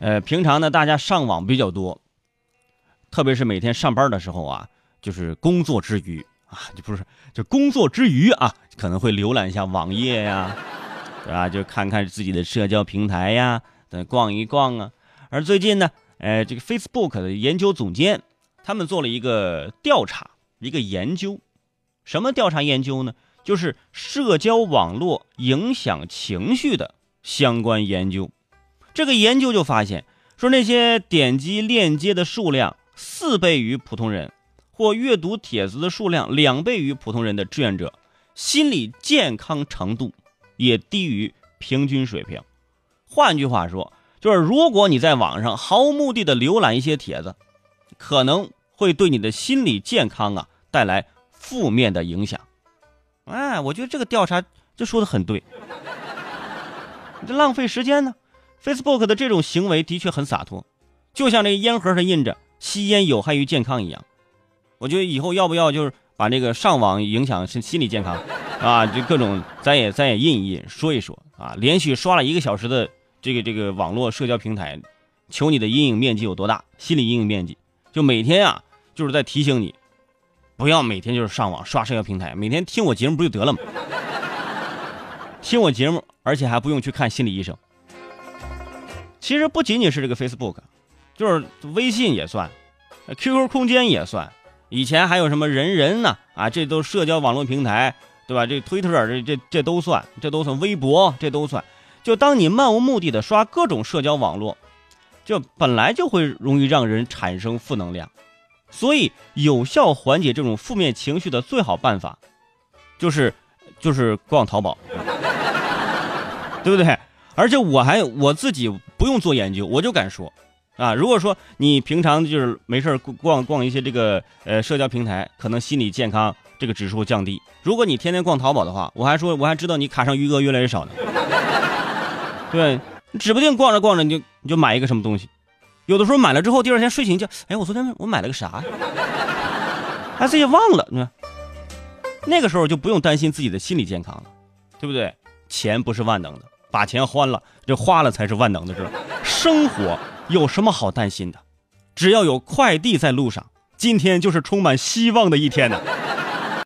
呃，平常呢大家上网比较多，特别是每天上班的时候啊，就是工作之余啊，就不是就工作之余啊，可能会浏览一下网页呀，对吧？就看看自己的社交平台呀，等逛一逛啊。而最近呢，呃，这个 Facebook 的研究总监他们做了一个调查，一个研究，什么调查研究呢？就是社交网络影响情绪的相关研究。这个研究就发现，说那些点击链接的数量四倍于普通人，或阅读帖子的数量两倍于普通人的志愿者，心理健康程度也低于平均水平。换句话说，就是如果你在网上毫无目的的浏览一些帖子，可能会对你的心理健康啊带来负面的影响。哎，我觉得这个调查就说的很对，这浪费时间呢。Facebook 的这种行为的确很洒脱，就像这烟盒上印着“吸烟有害于健康”一样。我觉得以后要不要就是把那个上网影响心心理健康啊，就各种咱也咱也印一印，说一说啊。连续刷了一个小时的这个这个网络社交平台，求你的阴影面积有多大？心理阴影面积就每天啊，就是在提醒你，不要每天就是上网刷社交平台，每天听我节目不就得了吗？听我节目，而且还不用去看心理医生。其实不仅仅是这个 Facebook，就是微信也算，QQ 空间也算，以前还有什么人人呢？啊，这都社交网络平台，对吧？这推特这这这都算，这都算微博，这都算。就当你漫无目的的刷各种社交网络，就本来就会容易让人产生负能量，所以有效缓解这种负面情绪的最好办法，就是就是逛淘宝，对不对？而且我还我自己不用做研究，我就敢说，啊，如果说你平常就是没事逛逛一些这个呃社交平台，可能心理健康这个指数降低。如果你天天逛淘宝的话，我还说我还知道你卡上余额越来越少呢。对，指不定逛着逛着你就你就买一个什么东西，有的时候买了之后第二天睡醒觉，哎，我昨天我买了个啥呀？还自己忘了，你看那个时候就不用担心自己的心理健康了，对不对？钱不是万能的。把钱花了，这花了才是万能的，是吧？生活有什么好担心的？只要有快递在路上，今天就是充满希望的一天呢。